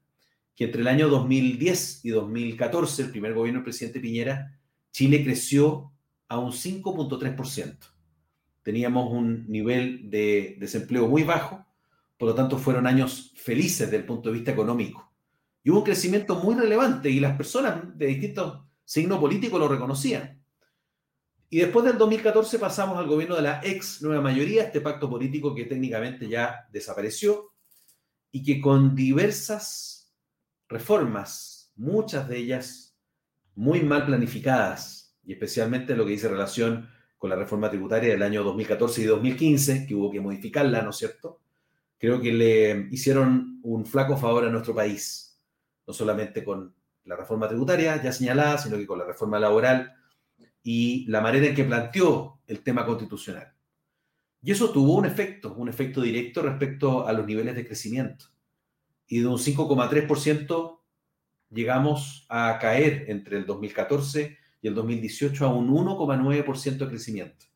que entre el año 2010 y 2014, el primer gobierno del presidente Piñera, Chile creció a un 5.3%. Teníamos un nivel de desempleo muy bajo, por lo tanto fueron años felices desde el punto de vista económico. Y hubo un crecimiento muy relevante y las personas de distintos signos políticos lo reconocían. Y después del 2014 pasamos al gobierno de la ex nueva mayoría, este pacto político que técnicamente ya desapareció y que con diversas reformas, muchas de ellas muy mal planificadas, y especialmente lo que dice relación con la reforma tributaria del año 2014 y 2015, que hubo que modificarla, ¿no es cierto? Creo que le hicieron un flaco favor a nuestro país, no solamente con la reforma tributaria ya señalada, sino que con la reforma laboral y la manera en que planteó el tema constitucional. Y eso tuvo un efecto, un efecto directo respecto a los niveles de crecimiento y de un 5,3% llegamos a caer entre el 2014 y el 2018 a un 1,9% de crecimiento.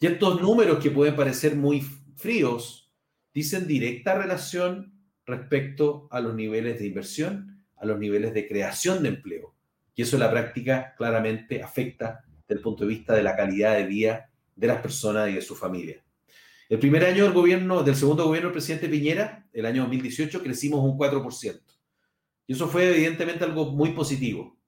Y estos números que pueden parecer muy fríos dicen directa relación respecto a los niveles de inversión, a los niveles de creación de empleo. Y eso en la práctica claramente afecta desde el punto de vista de la calidad de vida de las personas y de su familia. El primer año del gobierno, del segundo gobierno del presidente Piñera, el año 2018, crecimos un 4%. Y eso fue evidentemente algo muy positivo.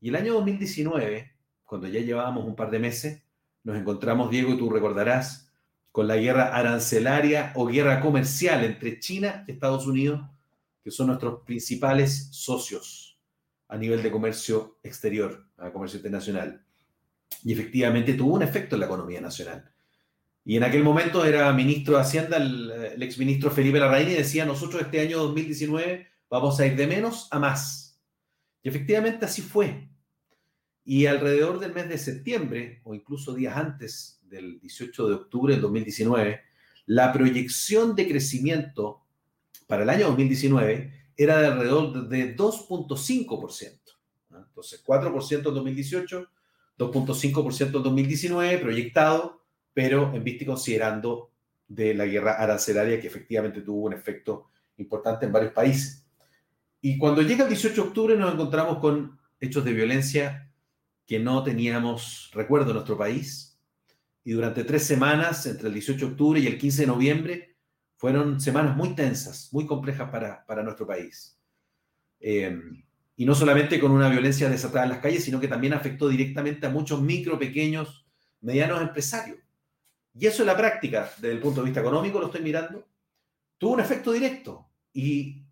Y el año 2019, cuando ya llevábamos un par de meses, nos encontramos, Diego, y tú recordarás, con la guerra arancelaria o guerra comercial entre China y Estados Unidos, que son nuestros principales socios a nivel de comercio exterior, a comercio internacional. Y efectivamente tuvo un efecto en la economía nacional. Y en aquel momento era ministro de Hacienda, el, el exministro Felipe Larraín, y decía, nosotros este año 2019 vamos a ir de menos a más. Y efectivamente así fue. Y alrededor del mes de septiembre, o incluso días antes del 18 de octubre del 2019, la proyección de crecimiento para el año 2019 era de alrededor de 2.5%. Entonces, 4% en 2018, 2.5% en 2019, proyectado, pero en vista y considerando de la guerra arancelaria que efectivamente tuvo un efecto importante en varios países. Y cuando llega el 18 de octubre nos encontramos con hechos de violencia que no teníamos recuerdo en nuestro país. Y durante tres semanas, entre el 18 de octubre y el 15 de noviembre, fueron semanas muy tensas, muy complejas para, para nuestro país. Eh, y no solamente con una violencia desatada en las calles, sino que también afectó directamente a muchos micro, pequeños, medianos empresarios. Y eso en la práctica, desde el punto de vista económico, lo estoy mirando, tuvo un efecto directo. Y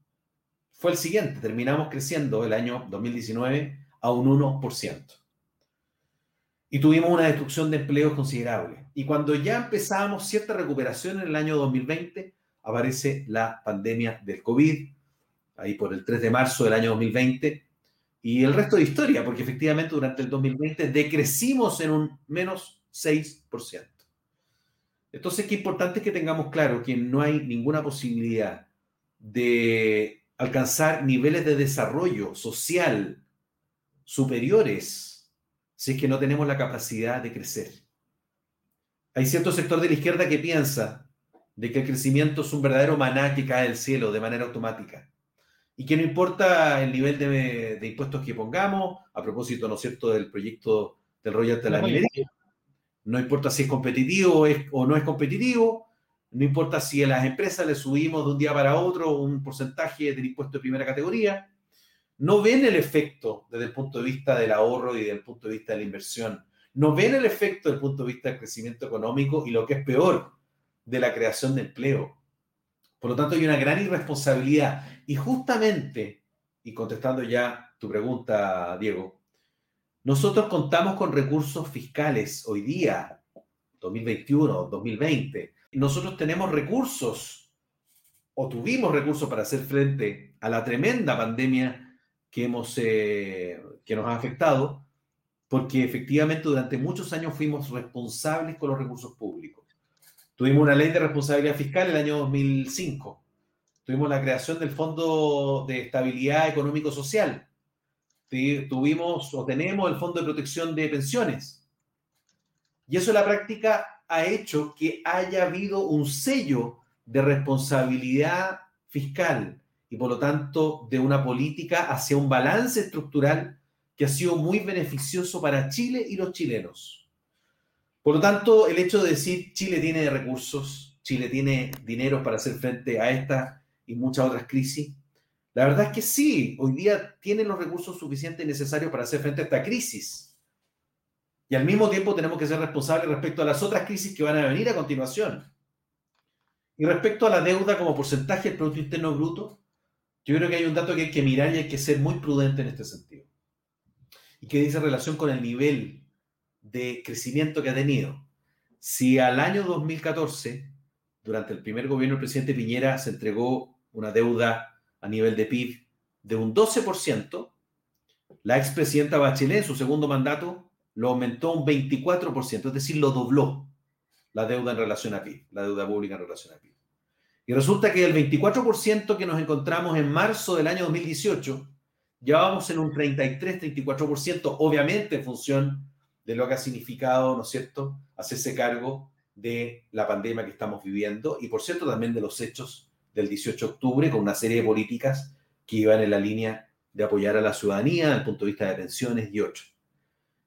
fue el siguiente, terminamos creciendo el año 2019 a un 1% y tuvimos una destrucción de empleos considerable. Y cuando ya empezamos cierta recuperación en el año 2020, aparece la pandemia del COVID, ahí por el 3 de marzo del año 2020, y el resto de historia, porque efectivamente durante el 2020 decrecimos en un menos 6%. Entonces, qué importante es que tengamos claro que no hay ninguna posibilidad de alcanzar niveles de desarrollo social superiores si es que no tenemos la capacidad de crecer. Hay cierto sector de la izquierda que piensa de que el crecimiento es un verdadero maná que cae del cielo de manera automática y que no importa el nivel de, impuestos que pongamos, a propósito, ¿no es cierto?, del proyecto del royalty de la minería, no importa si es competitivo o no es competitivo, no importa si a las empresas le subimos de un día para otro un porcentaje del impuesto de primera categoría, no ven el efecto desde el punto de vista del ahorro y desde el punto de vista de la inversión. No ven el efecto desde el punto de vista del crecimiento económico y lo que es peor, de la creación de empleo. Por lo tanto, hay una gran irresponsabilidad. Y justamente, y contestando ya tu pregunta, Diego, nosotros contamos con recursos fiscales hoy día, 2021, 2020. Nosotros tenemos recursos o tuvimos recursos para hacer frente a la tremenda pandemia que, hemos, eh, que nos ha afectado, porque efectivamente durante muchos años fuimos responsables con los recursos públicos. Tuvimos una ley de responsabilidad fiscal el año 2005. Tuvimos la creación del Fondo de Estabilidad Económico-Social. Tuvimos o tenemos el Fondo de Protección de Pensiones. Y eso en la práctica ha hecho que haya habido un sello de responsabilidad fiscal, y por lo tanto de una política hacia un balance estructural que ha sido muy beneficioso para Chile y los chilenos. Por lo tanto, el hecho de decir Chile tiene recursos, Chile tiene dinero para hacer frente a esta y muchas otras crisis, la verdad es que sí, hoy día tiene los recursos suficientes y necesarios para hacer frente a esta crisis. Y al mismo tiempo tenemos que ser responsables respecto a las otras crisis que van a venir a continuación. Y respecto a la deuda como porcentaje del Producto Interno Bruto, yo creo que hay un dato que hay que mirar y hay que ser muy prudente en este sentido. Y que dice relación con el nivel de crecimiento que ha tenido. Si al año 2014, durante el primer gobierno del presidente Piñera, se entregó una deuda a nivel de PIB de un 12%, la expresidenta Bachelet en su segundo mandato lo aumentó un 24%, es decir, lo dobló la deuda en relación a PIB, la deuda pública en relación a PIB. Y resulta que el 24% que nos encontramos en marzo del año 2018, ya vamos en un 33-34%, obviamente en función de lo que ha significado, ¿no es cierto?, hacerse cargo de la pandemia que estamos viviendo y, por cierto, también de los hechos del 18 de octubre con una serie de políticas que iban en la línea de apoyar a la ciudadanía desde el punto de vista de pensiones y otros.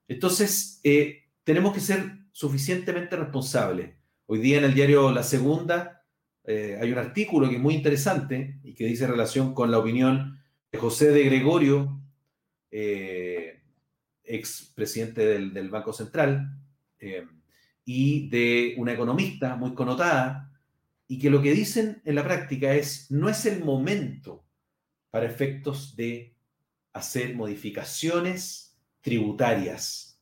Entonces, eh, tenemos que ser suficientemente responsables. Hoy día en el diario La Segunda eh, hay un artículo que es muy interesante y que dice relación con la opinión José de Gregorio, eh, ex presidente del, Banco Central, eh, y de una economista muy connotada, y que lo que dicen en la práctica es, no es el momento para efectos de hacer modificaciones tributarias.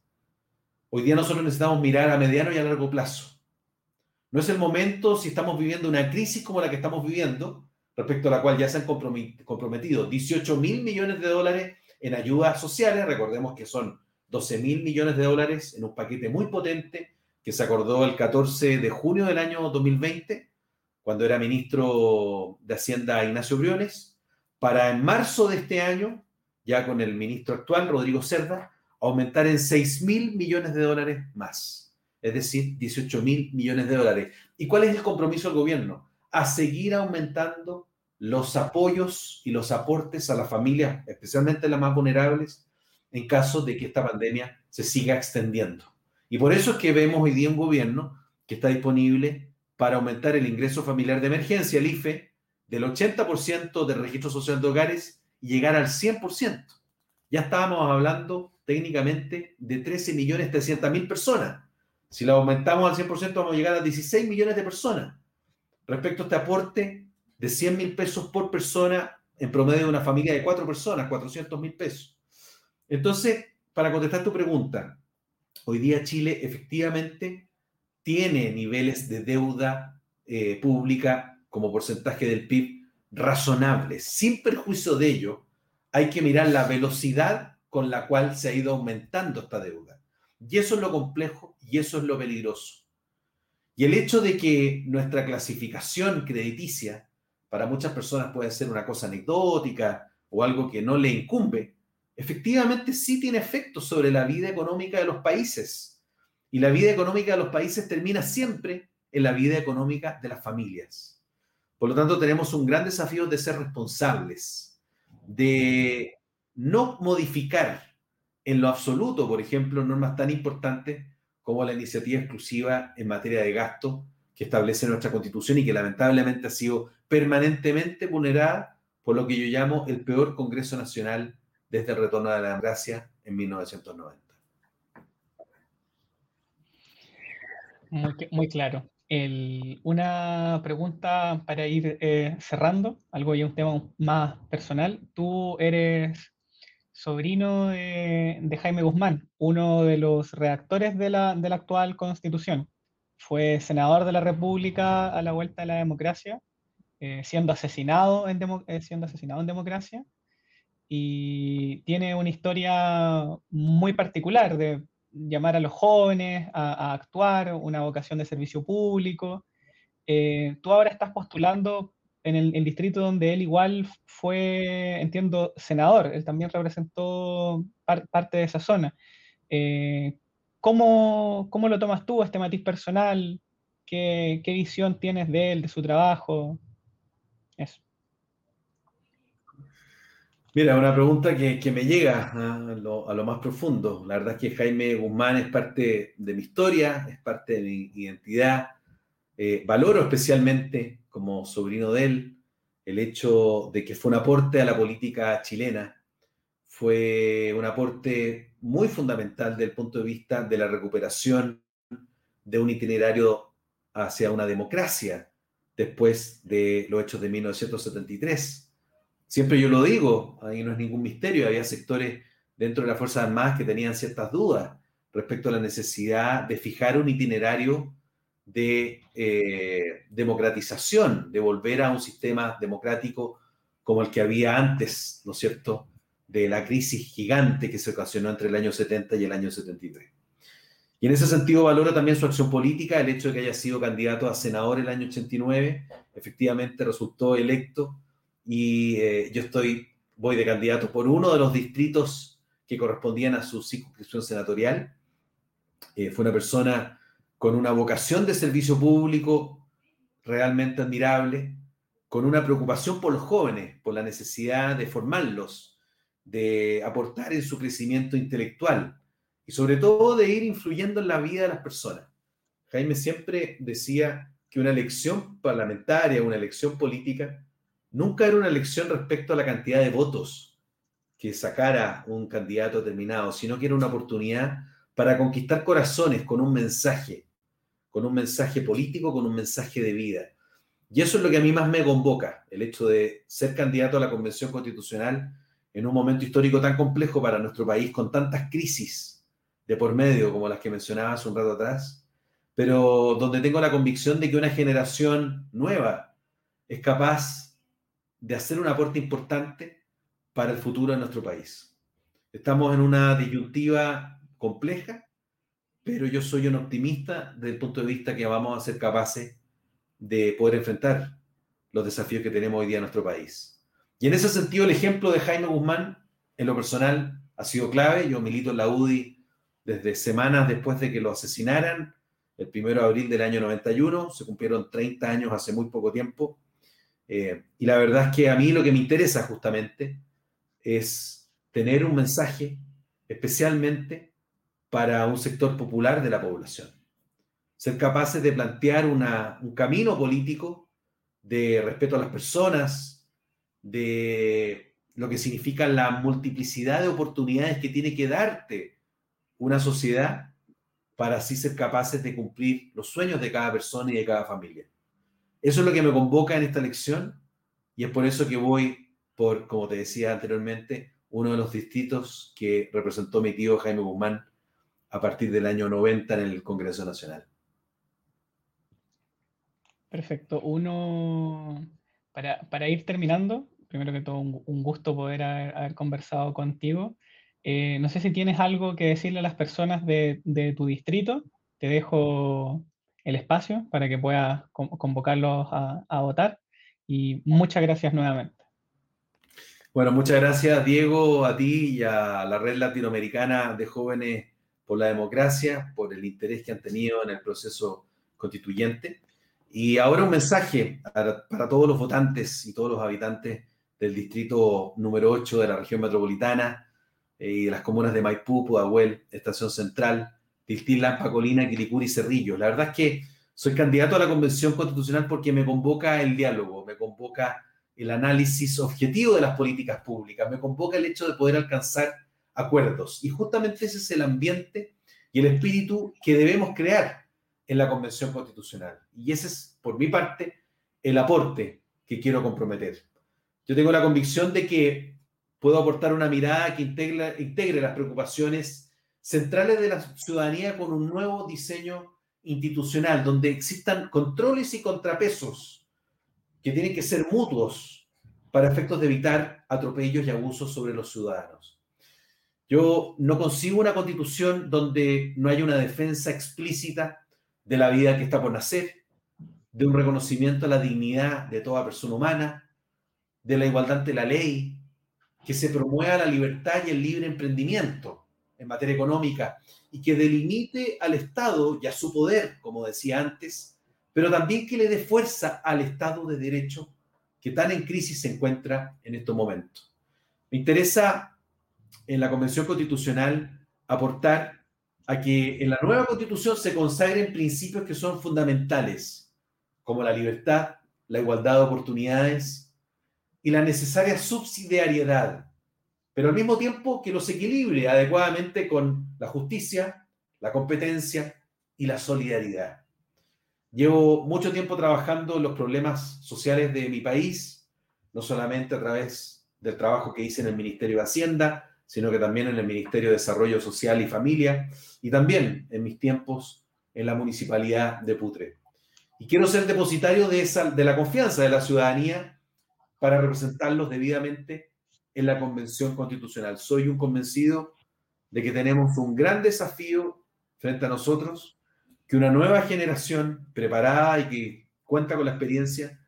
Hoy día nosotros necesitamos mirar a mediano y a largo plazo. No es el momento si estamos viviendo una crisis como la que estamos viviendo, respecto a la cual ya se han comprometido 18 mil millones de dólares en ayudas sociales, recordemos que son 12 mil millones de dólares en un paquete muy potente que se acordó el 14 de junio del año 2020, cuando era ministro de Hacienda Ignacio Briones, para en marzo de este año, ya con el ministro actual, Rodrigo Cerda, aumentar en 6 mil millones de dólares más, es decir, 18 mil millones de dólares. ¿Y cuál es el compromiso del gobierno? A seguir aumentando los apoyos y los aportes a las familias, especialmente las más vulnerables, en caso de que esta pandemia se siga extendiendo. Y por eso es que vemos hoy día un gobierno que está disponible para aumentar el ingreso familiar de emergencia, el IFE, del 80% del registro social de hogares y llegar al 100%. Ya estábamos hablando técnicamente de 13.300.000 personas. Si lo aumentamos al 100%, vamos a llegar a 16 millones de personas. Respecto a este aporte de 100 mil pesos por persona en promedio de una familia de cuatro personas, 400 mil pesos. Entonces, para contestar tu pregunta, hoy día Chile efectivamente tiene niveles de deuda eh, pública como porcentaje del PIB razonables. Sin perjuicio de ello, hay que mirar la velocidad con la cual se ha ido aumentando esta deuda. Y eso es lo complejo y eso es lo peligroso. Y el hecho de que nuestra clasificación crediticia para muchas personas puede ser una cosa anecdótica o algo que no le incumbe, efectivamente sí tiene efectos sobre la vida económica de los países y la vida económica de los países termina siempre en la vida económica de las familias. Por lo tanto, tenemos un gran desafío de ser responsables, de no modificar en lo absoluto, por ejemplo, normas tan importantes como la iniciativa exclusiva en materia de gasto que establece nuestra constitución y que lamentablemente ha sido permanentemente vulnerada por lo que yo llamo el peor Congreso Nacional desde el retorno de la democracia en 1990. Muy, claro. una pregunta para ir eh, cerrando, algo ya un tema más personal. Tú eres sobrino de, Jaime Guzmán, uno de los redactores de la, actual constitución. Fue senador de la República a la vuelta de la democracia, eh, siendo, asesinado en eh, siendo asesinado en democracia. Y tiene una historia muy particular de llamar a los jóvenes a, actuar, una vocación de servicio público. Eh, tú ahora estás postulando en el, distrito donde él igual fue, entiendo, senador, él también representó parte de esa zona. Eh, ¿cómo, lo tomas tú, este matiz personal? ¿Qué, ¿Qué, visión tienes de él, de su trabajo? Eso. Mira, una pregunta que, me llega a lo, más profundo. La verdad es que Jaime Guzmán es parte de mi historia, es parte de mi identidad. Eh, valoro especialmente como sobrino de él el hecho de que fue un aporte a la política chilena, fue un aporte muy fundamental desde el punto de vista de la recuperación de un itinerario hacia una democracia después de los hechos de 1973 Siempre yo lo digo, ahí no es ningún misterio, había sectores dentro de las Fuerzas Armadas que tenían ciertas dudas respecto a la necesidad de fijar un itinerario de eh, democratización, de volver a un sistema democrático como el que había antes, ¿no es cierto?, de la crisis gigante que se ocasionó entre el año 70 y el año 73. Y en ese sentido valoro también su acción política, el hecho de que haya sido candidato a senador el año 89, efectivamente resultó electo y eh, yo estoy, voy de candidato por uno de los distritos que correspondían a su circunscripción senatorial. Eh, fue una persona con una vocación de servicio público realmente admirable, con una preocupación por los jóvenes, por la necesidad de formarlos, de aportar en su crecimiento intelectual y sobre todo de ir influyendo en la vida de las personas. Jaime siempre decía que una elección parlamentaria, una elección política, nunca era una elección respecto a la cantidad de votos que sacara un candidato determinado, sino que era una oportunidad para conquistar corazones con un mensaje, con un mensaje político, con un mensaje de vida. Y eso es lo que a mí más me convoca, el hecho de ser candidato a la Convención Constitucional en un momento histórico tan complejo para nuestro país, con tantas crisis de por medio como las que mencionaba hace un rato atrás, pero donde tengo la convicción de que una generación nueva es capaz de hacer un aporte importante para el futuro de nuestro país. Estamos en una disyuntiva compleja, pero yo soy un optimista desde el punto de vista que vamos a ser capaces de poder enfrentar los desafíos que tenemos hoy día en nuestro país. Y en ese sentido, el ejemplo de Jaime Guzmán, en lo personal, ha sido clave. Yo milito en la UDI desde semanas después de que lo asesinaran, el 1 de abril del año 91, se cumplieron 30 años hace muy poco tiempo. Eh, y la verdad es que a mí lo que me interesa justamente es tener un mensaje especialmente para un sector popular de la población ser capaces de plantear un camino político de respeto a las personas, de lo que significa la multiplicidad de oportunidades que tiene que darte una sociedad para así ser capaces de cumplir los sueños de cada persona y de cada familia. Eso es lo que me convoca en esta elección y es por eso que voy por, como te decía anteriormente, uno de los distritos que representó mi tío Jaime Guzmán a partir del año 90 en el Congreso Nacional. Perfecto. Uno, para, ir terminando, primero que todo, un, gusto poder haber, conversado contigo. Eh, no sé si tienes algo que decirle a las personas de, tu distrito. Te dejo el espacio para que puedas convocarlos a, votar. Y muchas gracias nuevamente. Bueno, muchas gracias Diego, a ti y a la Red Latinoamericana de Jóvenes por la Democracia, por el interés que han tenido en el proceso constituyente. Y ahora un mensaje para, todos los votantes y todos los habitantes del distrito número 8 de la región metropolitana eh, y de las comunas de Maipú, Pudahuel, Estación Central, Tiltil, Lampa, Colina, Quilicura y Cerrillo. La verdad es que soy candidato a la Convención Constitucional porque me convoca el diálogo, me convoca el análisis objetivo de las políticas públicas, me convoca el hecho de poder alcanzar acuerdos. Y justamente ese es el ambiente y el espíritu que debemos crear en la Convención Constitucional. Y ese es, por mi parte, el aporte que quiero comprometer. Yo tengo la convicción de que puedo aportar una mirada que integre, integre las preocupaciones centrales de la ciudadanía con un nuevo diseño institucional, donde existan controles y contrapesos que tienen que ser mutuos para efectos de evitar atropellos y abusos sobre los ciudadanos. Yo no consigo una constitución donde no haya una defensa explícita de la vida que está por nacer, de un reconocimiento a la dignidad de toda persona humana, de la igualdad ante la ley, que se promueva la libertad y el libre emprendimiento en materia económica y que delimite al Estado y a su poder, como decía antes, pero también que le dé fuerza al Estado de Derecho que tan en crisis se encuentra en estos momentos. Me interesa en la Convención Constitucional aportar a que en la nueva constitución se consagren principios que son fundamentales, como la libertad, la igualdad de oportunidades y la necesaria subsidiariedad, pero al mismo tiempo que los equilibre adecuadamente con la justicia, la competencia y la solidaridad. Llevo mucho tiempo trabajando en los problemas sociales de mi país, no solamente a través del trabajo que hice en el Ministerio de Hacienda, sino que también en el Ministerio de Desarrollo Social y Familia y también en mis tiempos en la Municipalidad de Putre. Y quiero ser depositario de, esa, de la confianza de la ciudadanía para representarlos debidamente en la Convención Constitucional. Soy un convencido de que tenemos un gran desafío frente a nosotros, que una nueva generación preparada y que cuenta con la experiencia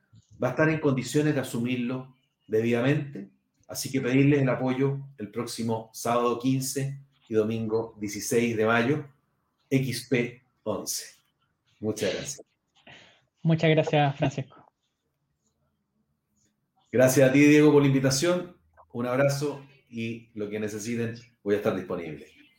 va a estar en condiciones de asumirlo debidamente Así que pedirles el apoyo el próximo sábado 15 y domingo 16 de mayo, XP 11. Muchas gracias. Muchas gracias, Francisco. Gracias a ti, Diego, por la invitación. Un abrazo y lo que necesiten, voy a estar disponible.